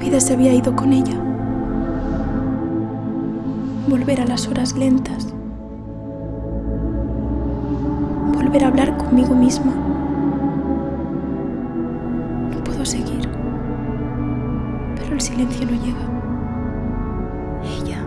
Vida se había ido con ella. Volver a las horas lentas. Volver a hablar conmigo misma. No puedo seguir. Pero el silencio no llega. Ella.